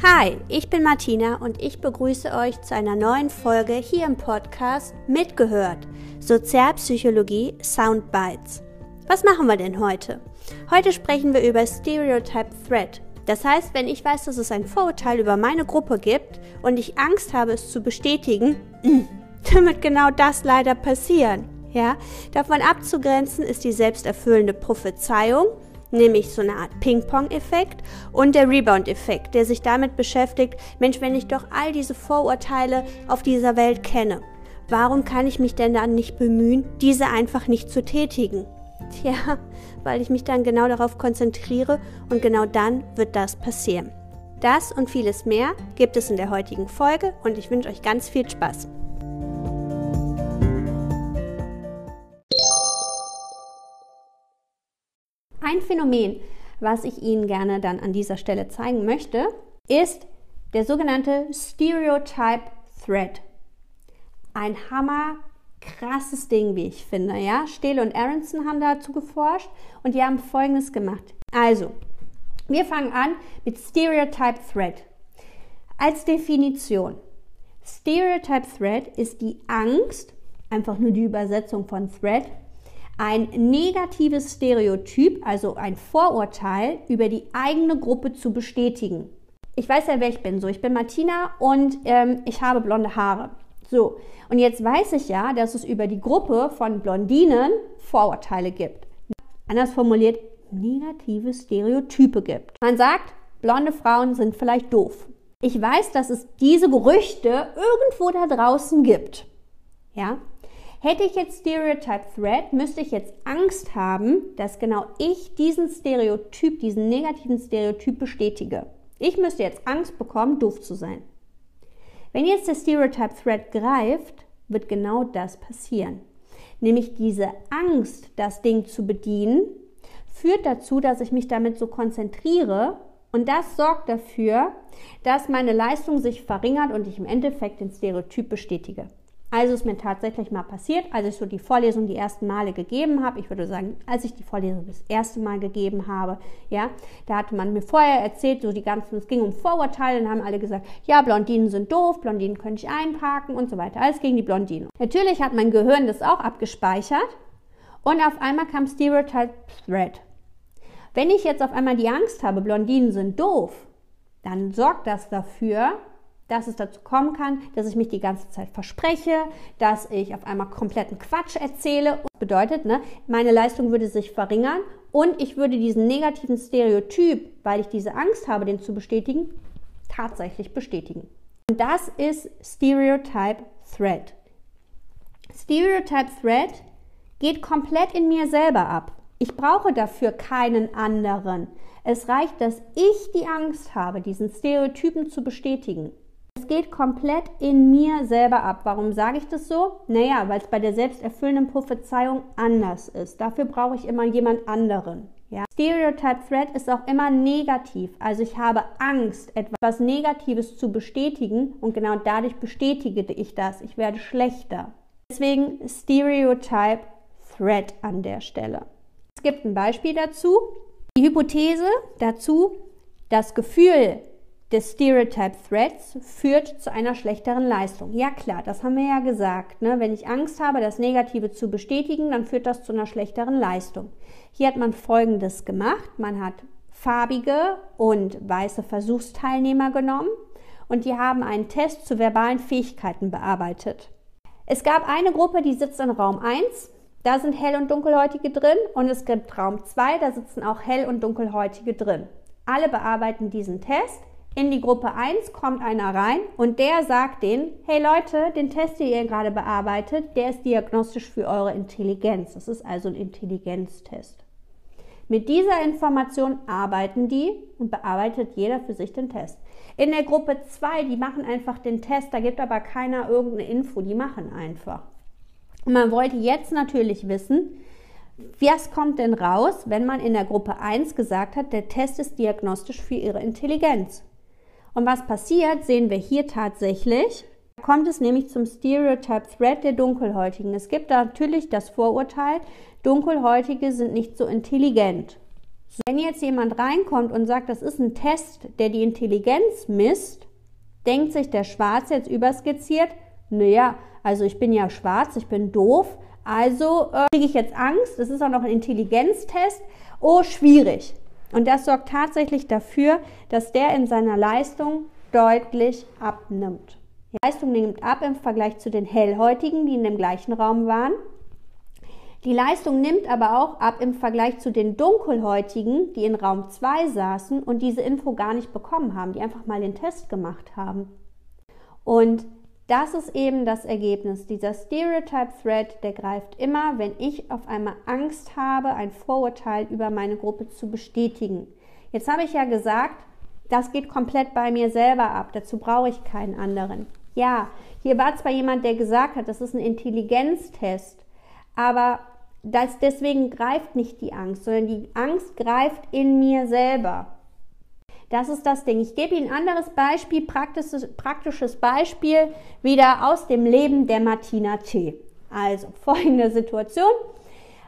Hi, ich bin Martina und ich begrüße euch zu einer neuen Folge hier im Podcast Mitgehört Sozialpsychologie Soundbites. Was machen wir denn heute? Heute sprechen wir über Stereotype Threat. Das heißt, wenn ich weiß, dass es ein Vorurteil über meine Gruppe gibt und ich Angst habe, es zu bestätigen, dann wird genau das leider passieren. Ja, davon abzugrenzen ist die selbsterfüllende Prophezeiung nämlich so eine Art Ping-Pong-Effekt und der Rebound-Effekt, der sich damit beschäftigt, Mensch, wenn ich doch all diese Vorurteile auf dieser Welt kenne, warum kann ich mich denn dann nicht bemühen, diese einfach nicht zu tätigen? Tja, weil ich mich dann genau darauf konzentriere und genau dann wird das passieren. Das und vieles mehr gibt es in der heutigen Folge und ich wünsche euch ganz viel Spaß. Ein Phänomen, was ich Ihnen gerne dann an dieser Stelle zeigen möchte, ist der sogenannte Stereotype Thread. Ein hammer krasses Ding, wie ich finde. Ja? Steele und Aronson haben dazu geforscht und die haben Folgendes gemacht. Also, wir fangen an mit Stereotype Thread. Als Definition. Stereotype Thread ist die Angst, einfach nur die Übersetzung von Thread, ein negatives Stereotyp, also ein Vorurteil über die eigene Gruppe zu bestätigen. Ich weiß ja, wer ich bin. So, ich bin Martina und ähm, ich habe blonde Haare. So, und jetzt weiß ich ja, dass es über die Gruppe von Blondinen Vorurteile gibt. Anders formuliert, negative Stereotype gibt. Man sagt, blonde Frauen sind vielleicht doof. Ich weiß, dass es diese Gerüchte irgendwo da draußen gibt. Ja? Hätte ich jetzt Stereotype Threat, müsste ich jetzt Angst haben, dass genau ich diesen Stereotyp, diesen negativen Stereotyp bestätige. Ich müsste jetzt Angst bekommen, doof zu sein. Wenn jetzt der Stereotype Threat greift, wird genau das passieren. Nämlich diese Angst, das Ding zu bedienen, führt dazu, dass ich mich damit so konzentriere und das sorgt dafür, dass meine Leistung sich verringert und ich im Endeffekt den Stereotyp bestätige. Also ist mir tatsächlich mal passiert, als ich so die Vorlesung die ersten Male gegeben habe, ich würde sagen, als ich die Vorlesung das erste Mal gegeben habe, ja, da hatte man mir vorher erzählt, so die ganzen, es ging um Vorurteile, dann haben alle gesagt, ja, Blondinen sind doof, Blondinen könnte ich einparken und so weiter, alles gegen die Blondinen. Natürlich hat mein Gehirn das auch abgespeichert und auf einmal kam Stereotype Thread. Wenn ich jetzt auf einmal die Angst habe, Blondinen sind doof, dann sorgt das dafür, dass es dazu kommen kann, dass ich mich die ganze Zeit verspreche, dass ich auf einmal kompletten Quatsch erzähle. Das bedeutet, ne, meine Leistung würde sich verringern und ich würde diesen negativen Stereotyp, weil ich diese Angst habe, den zu bestätigen, tatsächlich bestätigen. Und das ist Stereotype Threat. Stereotype Threat geht komplett in mir selber ab. Ich brauche dafür keinen anderen. Es reicht, dass ich die Angst habe, diesen Stereotypen zu bestätigen. Es geht komplett in mir selber ab. Warum sage ich das so? Naja, weil es bei der selbsterfüllenden Prophezeiung anders ist. Dafür brauche ich immer jemand anderen. Ja? Stereotype Threat ist auch immer negativ. Also ich habe Angst, etwas Negatives zu bestätigen und genau dadurch bestätige ich das. Ich werde schlechter. Deswegen Stereotype Threat an der Stelle. Es gibt ein Beispiel dazu. Die Hypothese dazu, das Gefühl, des Stereotype Threats führt zu einer schlechteren Leistung. Ja klar, das haben wir ja gesagt. Ne? Wenn ich Angst habe, das Negative zu bestätigen, dann führt das zu einer schlechteren Leistung. Hier hat man Folgendes gemacht. Man hat farbige und weiße Versuchsteilnehmer genommen und die haben einen Test zu verbalen Fähigkeiten bearbeitet. Es gab eine Gruppe, die sitzt in Raum 1. Da sind hell- und dunkelhäutige drin und es gibt Raum 2, da sitzen auch hell- und dunkelhäutige drin. Alle bearbeiten diesen Test in die Gruppe 1 kommt einer rein und der sagt denen, hey Leute, den Test, den ihr gerade bearbeitet, der ist diagnostisch für eure Intelligenz. Das ist also ein Intelligenztest. Mit dieser Information arbeiten die und bearbeitet jeder für sich den Test. In der Gruppe 2, die machen einfach den Test, da gibt aber keiner irgendeine Info, die machen einfach. Und man wollte jetzt natürlich wissen, was kommt denn raus, wenn man in der Gruppe 1 gesagt hat, der Test ist diagnostisch für ihre Intelligenz? Und was passiert, sehen wir hier tatsächlich. Da kommt es nämlich zum Stereotype Threat der Dunkelhäutigen. Es gibt natürlich das Vorurteil, Dunkelhäutige sind nicht so intelligent. Wenn jetzt jemand reinkommt und sagt, das ist ein Test, der die Intelligenz misst, denkt sich der Schwarz jetzt überskizziert, naja, also ich bin ja schwarz, ich bin doof, also äh, kriege ich jetzt Angst, das ist auch noch ein Intelligenztest, oh, schwierig. Und das sorgt tatsächlich dafür, dass der in seiner Leistung deutlich abnimmt. Die Leistung nimmt ab im Vergleich zu den Hellhäutigen, die in dem gleichen Raum waren. Die Leistung nimmt aber auch ab im Vergleich zu den Dunkelhäutigen, die in Raum 2 saßen und diese Info gar nicht bekommen haben, die einfach mal den Test gemacht haben. Und das ist eben das Ergebnis. Dieser Stereotype Thread, der greift immer, wenn ich auf einmal Angst habe, ein Vorurteil über meine Gruppe zu bestätigen. Jetzt habe ich ja gesagt, das geht komplett bei mir selber ab. Dazu brauche ich keinen anderen. Ja, hier war zwar jemand, der gesagt hat, das ist ein Intelligenztest, aber das, deswegen greift nicht die Angst, sondern die Angst greift in mir selber. Das ist das Ding. Ich gebe Ihnen ein anderes Beispiel, praktisches, praktisches Beispiel wieder aus dem Leben der Martina T. Also folgende Situation.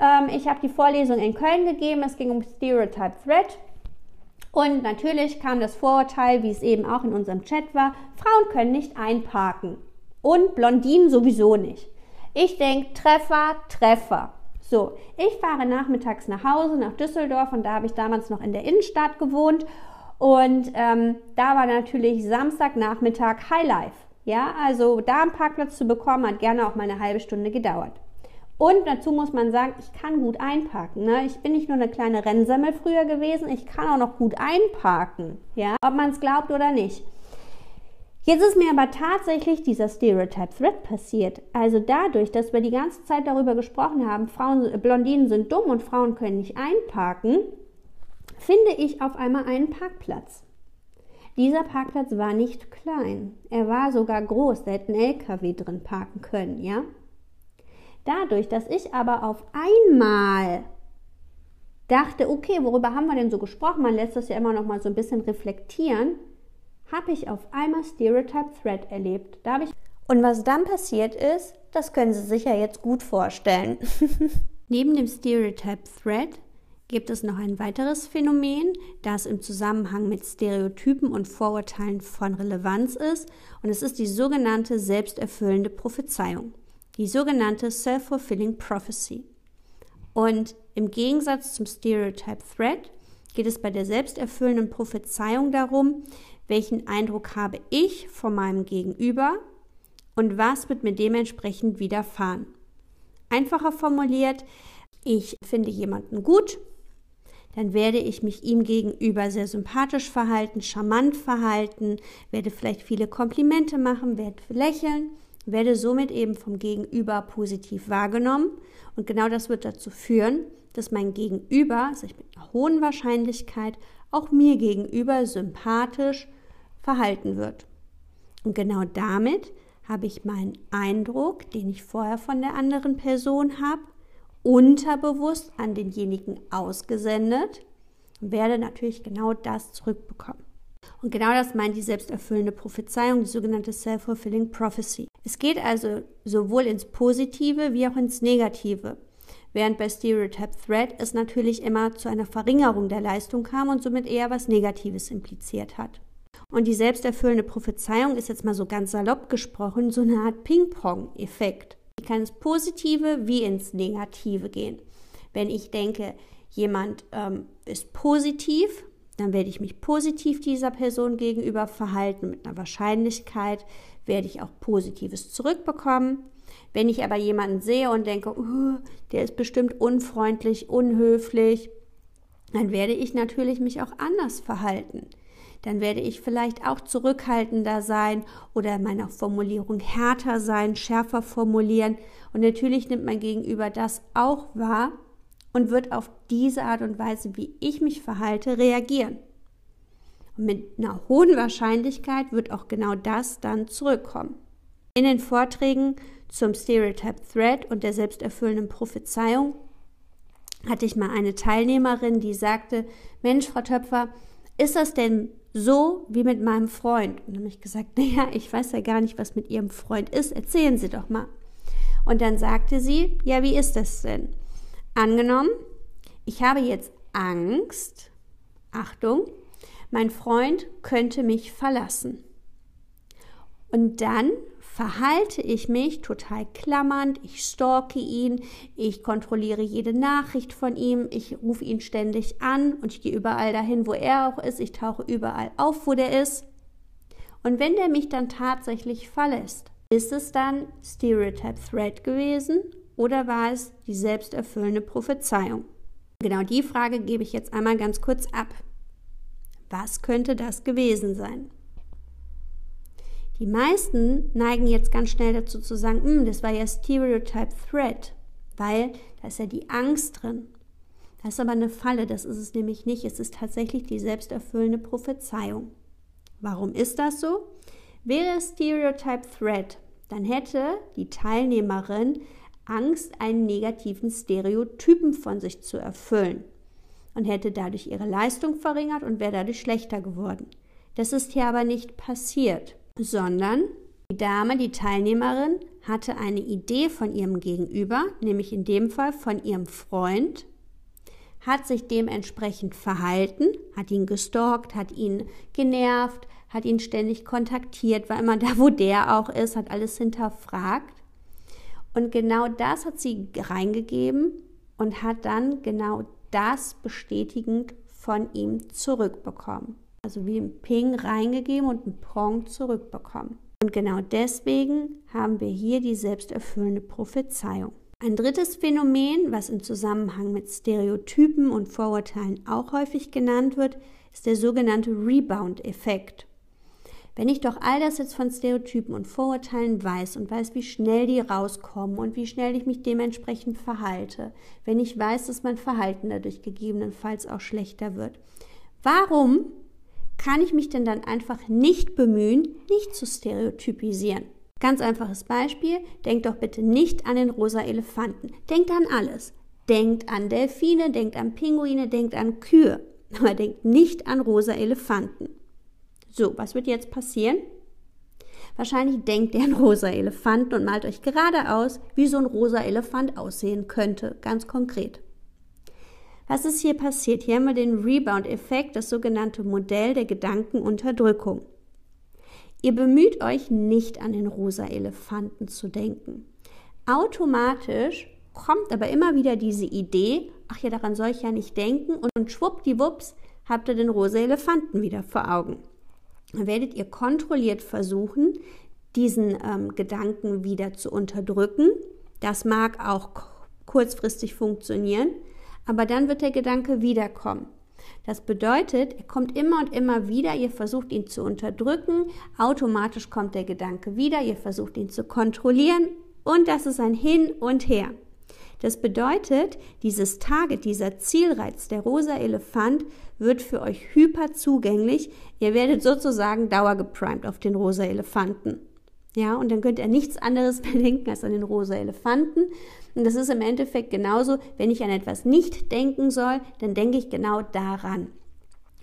Ähm, ich habe die Vorlesung in Köln gegeben. Es ging um Stereotype Threat. Und natürlich kam das Vorurteil, wie es eben auch in unserem Chat war, Frauen können nicht einparken. Und Blondinen sowieso nicht. Ich denke, Treffer, Treffer. So, ich fahre nachmittags nach Hause, nach Düsseldorf und da habe ich damals noch in der Innenstadt gewohnt und ähm, da war natürlich Samstagnachmittag Highlife. Ja, also da einen Parkplatz zu bekommen, hat gerne auch mal eine halbe Stunde gedauert. Und dazu muss man sagen, ich kann gut einparken. Ne? Ich bin nicht nur eine kleine Rennsemmel früher gewesen, ich kann auch noch gut einparken. Ja, ob man es glaubt oder nicht. Jetzt ist mir aber tatsächlich dieser Stereotype Threat passiert. Also dadurch, dass wir die ganze Zeit darüber gesprochen haben, Frauen, Blondinen sind dumm und Frauen können nicht einparken, finde ich auf einmal einen Parkplatz. Dieser Parkplatz war nicht klein, er war sogar groß, da hätte ein LKW drin parken können, ja? Dadurch, dass ich aber auf einmal dachte, okay, worüber haben wir denn so gesprochen? Man lässt das ja immer noch mal so ein bisschen reflektieren, habe ich auf einmal Stereotype Thread erlebt. Da ich und was dann passiert ist, das können Sie sich ja jetzt gut vorstellen. Neben dem Stereotype Thread gibt es noch ein weiteres Phänomen, das im Zusammenhang mit Stereotypen und Vorurteilen von Relevanz ist, und es ist die sogenannte selbsterfüllende Prophezeiung, die sogenannte Self-Fulfilling Prophecy. Und im Gegensatz zum Stereotype Threat geht es bei der selbsterfüllenden Prophezeiung darum, welchen Eindruck habe ich von meinem Gegenüber und was wird mir dementsprechend widerfahren. Einfacher formuliert, ich finde jemanden gut dann werde ich mich ihm gegenüber sehr sympathisch verhalten, charmant verhalten, werde vielleicht viele Komplimente machen, werde lächeln, werde somit eben vom Gegenüber positiv wahrgenommen. Und genau das wird dazu führen, dass mein Gegenüber sich mit einer hohen Wahrscheinlichkeit auch mir gegenüber sympathisch verhalten wird. Und genau damit habe ich meinen Eindruck, den ich vorher von der anderen Person habe, unterbewusst an denjenigen ausgesendet und werde natürlich genau das zurückbekommen. Und genau das meint die selbsterfüllende Prophezeiung, die sogenannte Self-Fulfilling Prophecy. Es geht also sowohl ins Positive wie auch ins Negative. Während bei Stereotype Threat es natürlich immer zu einer Verringerung der Leistung kam und somit eher was Negatives impliziert hat. Und die selbsterfüllende Prophezeiung ist jetzt mal so ganz salopp gesprochen so eine Art Ping-Pong-Effekt. Ich kann ins Positive wie ins Negative gehen. Wenn ich denke, jemand ähm, ist positiv, dann werde ich mich positiv dieser Person gegenüber verhalten. Mit einer Wahrscheinlichkeit werde ich auch Positives zurückbekommen. Wenn ich aber jemanden sehe und denke, uh, der ist bestimmt unfreundlich, unhöflich, dann werde ich natürlich mich auch anders verhalten dann werde ich vielleicht auch zurückhaltender sein oder meiner Formulierung härter sein, schärfer formulieren. Und natürlich nimmt mein Gegenüber das auch wahr und wird auf diese Art und Weise, wie ich mich verhalte, reagieren. Und mit einer hohen Wahrscheinlichkeit wird auch genau das dann zurückkommen. In den Vorträgen zum Stereotype Threat und der selbsterfüllenden Prophezeiung hatte ich mal eine Teilnehmerin, die sagte, Mensch, Frau Töpfer, ist das denn so wie mit meinem Freund. Und dann habe ich gesagt, naja, ich weiß ja gar nicht, was mit Ihrem Freund ist. Erzählen Sie doch mal. Und dann sagte sie, ja, wie ist das denn? Angenommen, ich habe jetzt Angst, Achtung, mein Freund könnte mich verlassen. Und dann verhalte ich mich total klammernd, ich stalke ihn, ich kontrolliere jede Nachricht von ihm, ich rufe ihn ständig an und ich gehe überall dahin, wo er auch ist, ich tauche überall auf, wo der ist. Und wenn der mich dann tatsächlich verlässt, ist es dann Stereotype Threat gewesen oder war es die selbsterfüllende Prophezeiung? Genau die Frage gebe ich jetzt einmal ganz kurz ab. Was könnte das gewesen sein? Die meisten neigen jetzt ganz schnell dazu zu sagen, hm, das war ja Stereotype Threat, weil da ist ja die Angst drin. Das ist aber eine Falle, das ist es nämlich nicht. Es ist tatsächlich die selbsterfüllende Prophezeiung. Warum ist das so? Wäre Stereotype Threat, dann hätte die Teilnehmerin Angst, einen negativen Stereotypen von sich zu erfüllen und hätte dadurch ihre Leistung verringert und wäre dadurch schlechter geworden. Das ist hier aber nicht passiert sondern die Dame, die Teilnehmerin, hatte eine Idee von ihrem Gegenüber, nämlich in dem Fall von ihrem Freund, hat sich dementsprechend verhalten, hat ihn gestalkt, hat ihn genervt, hat ihn ständig kontaktiert, war immer da, wo der auch ist, hat alles hinterfragt. Und genau das hat sie reingegeben und hat dann genau das bestätigend von ihm zurückbekommen also wie ein Ping reingegeben und ein Prong zurückbekommen. Und genau deswegen haben wir hier die selbsterfüllende Prophezeiung. Ein drittes Phänomen, was im Zusammenhang mit Stereotypen und Vorurteilen auch häufig genannt wird, ist der sogenannte Rebound-Effekt. Wenn ich doch all das jetzt von Stereotypen und Vorurteilen weiß und weiß, wie schnell die rauskommen und wie schnell ich mich dementsprechend verhalte, wenn ich weiß, dass mein Verhalten dadurch gegebenenfalls auch schlechter wird, warum kann ich mich denn dann einfach nicht bemühen, nicht zu stereotypisieren? Ganz einfaches Beispiel, denkt doch bitte nicht an den rosa Elefanten. Denkt an alles. Denkt an Delfine, denkt an Pinguine, denkt an Kühe. Aber denkt nicht an rosa Elefanten. So, was wird jetzt passieren? Wahrscheinlich denkt ihr an rosa Elefanten und malt euch gerade aus, wie so ein rosa Elefant aussehen könnte, ganz konkret. Was ist hier passiert? Hier haben wir den Rebound-Effekt, das sogenannte Modell der Gedankenunterdrückung. Ihr bemüht euch nicht an den rosa Elefanten zu denken. Automatisch kommt aber immer wieder diese Idee, ach ja, daran soll ich ja nicht denken und schwuppdiwupps habt ihr den rosa Elefanten wieder vor Augen. Dann werdet ihr kontrolliert versuchen, diesen ähm, Gedanken wieder zu unterdrücken. Das mag auch kurzfristig funktionieren, aber dann wird der Gedanke wiederkommen. Das bedeutet, er kommt immer und immer wieder, ihr versucht ihn zu unterdrücken, automatisch kommt der Gedanke wieder, ihr versucht ihn zu kontrollieren und das ist ein Hin und Her. Das bedeutet, dieses Target, dieser Zielreiz, der rosa Elefant, wird für euch hyper zugänglich. Ihr werdet sozusagen dauergeprimed auf den rosa Elefanten. Ja, und dann könnt ihr nichts anderes mehr denken als an den rosa Elefanten. Und das ist im Endeffekt genauso, wenn ich an etwas nicht denken soll, dann denke ich genau daran.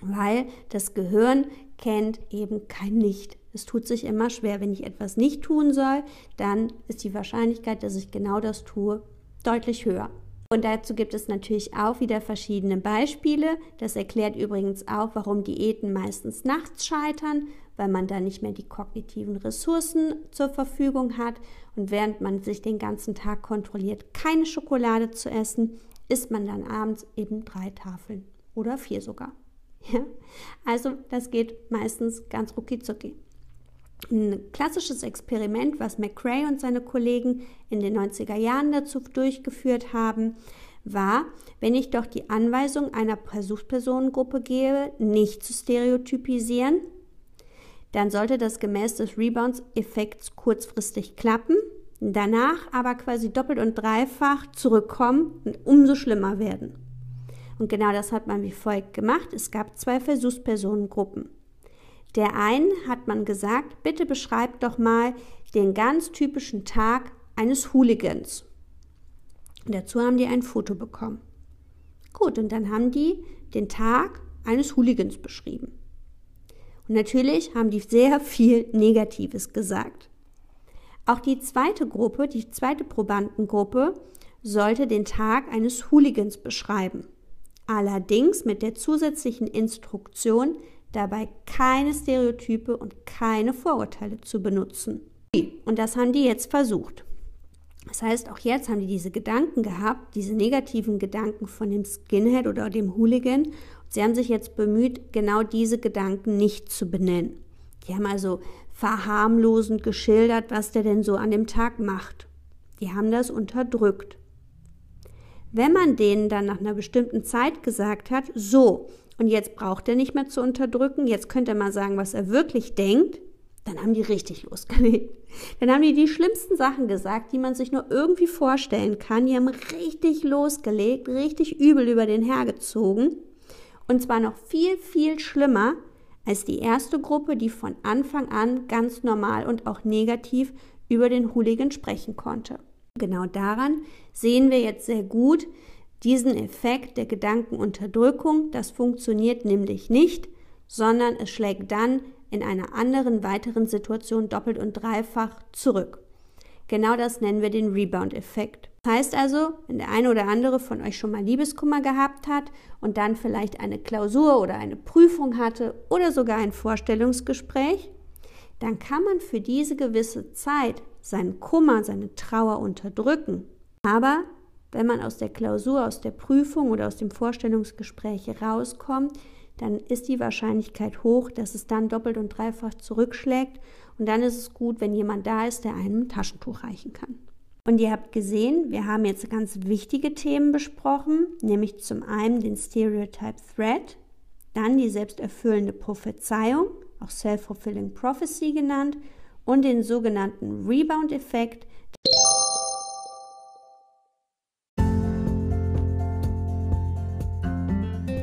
Weil das Gehirn kennt eben kein Nicht. Es tut sich immer schwer. Wenn ich etwas nicht tun soll, dann ist die Wahrscheinlichkeit, dass ich genau das tue, deutlich höher. Und dazu gibt es natürlich auch wieder verschiedene Beispiele. Das erklärt übrigens auch, warum Diäten meistens nachts scheitern, weil man da nicht mehr die kognitiven Ressourcen zur Verfügung hat. Und während man sich den ganzen Tag kontrolliert, keine Schokolade zu essen, isst man dann abends eben drei Tafeln oder vier sogar. Ja? Also das geht meistens ganz rucki zucki. Ein klassisches Experiment, was McCrae und seine Kollegen in den 90er Jahren dazu durchgeführt haben, war, wenn ich doch die Anweisung einer Versuchspersonengruppe gebe, nicht zu stereotypisieren, dann sollte das gemäß des Rebounds-Effekts kurzfristig klappen, danach aber quasi doppelt und dreifach zurückkommen und umso schlimmer werden. Und genau das hat man wie folgt gemacht. Es gab zwei Versuchspersonengruppen. Der einen hat man gesagt, bitte beschreibt doch mal den ganz typischen Tag eines Hooligans. Und dazu haben die ein Foto bekommen. Gut, und dann haben die den Tag eines Hooligans beschrieben. Und natürlich haben die sehr viel Negatives gesagt. Auch die zweite Gruppe, die zweite Probandengruppe, sollte den Tag eines Hooligans beschreiben. Allerdings mit der zusätzlichen Instruktion, dabei keine Stereotype und keine Vorurteile zu benutzen. Und das haben die jetzt versucht. Das heißt, auch jetzt haben die diese Gedanken gehabt, diese negativen Gedanken von dem Skinhead oder dem Hooligan. Sie haben sich jetzt bemüht, genau diese Gedanken nicht zu benennen. Die haben also verharmlosend geschildert, was der denn so an dem Tag macht. Die haben das unterdrückt. Wenn man denen dann nach einer bestimmten Zeit gesagt hat, so, und jetzt braucht er nicht mehr zu unterdrücken, jetzt könnte er mal sagen, was er wirklich denkt, dann haben die richtig losgelegt. Dann haben die die schlimmsten Sachen gesagt, die man sich nur irgendwie vorstellen kann. Die haben richtig losgelegt, richtig übel über den hergezogen. Und zwar noch viel, viel schlimmer als die erste Gruppe, die von Anfang an ganz normal und auch negativ über den Hooligan sprechen konnte. Genau daran sehen wir jetzt sehr gut diesen Effekt der Gedankenunterdrückung. Das funktioniert nämlich nicht, sondern es schlägt dann in einer anderen weiteren Situation doppelt und dreifach zurück. Genau das nennen wir den Rebound-Effekt. Das heißt also, wenn der eine oder andere von euch schon mal Liebeskummer gehabt hat und dann vielleicht eine Klausur oder eine Prüfung hatte oder sogar ein Vorstellungsgespräch, dann kann man für diese gewisse Zeit seinen Kummer, seine Trauer unterdrücken. Aber wenn man aus der Klausur, aus der Prüfung oder aus dem Vorstellungsgespräch rauskommt, dann ist die Wahrscheinlichkeit hoch, dass es dann doppelt und dreifach zurückschlägt. Und dann ist es gut, wenn jemand da ist, der einem ein Taschentuch reichen kann. Und ihr habt gesehen, wir haben jetzt ganz wichtige Themen besprochen, nämlich zum einen den Stereotype Threat, dann die selbsterfüllende Prophezeiung, auch Self-Fulfilling Prophecy genannt, und den sogenannten Rebound-Effekt.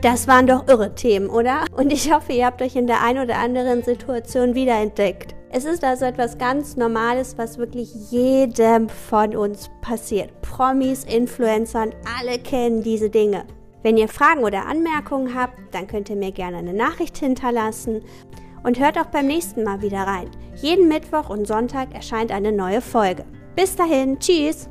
Das waren doch irre Themen, oder? Und ich hoffe, ihr habt euch in der einen oder anderen Situation wiederentdeckt. Es ist also etwas ganz Normales, was wirklich jedem von uns passiert. Promis, Influencern, alle kennen diese Dinge. Wenn ihr Fragen oder Anmerkungen habt, dann könnt ihr mir gerne eine Nachricht hinterlassen und hört auch beim nächsten Mal wieder rein. Jeden Mittwoch und Sonntag erscheint eine neue Folge. Bis dahin, tschüss!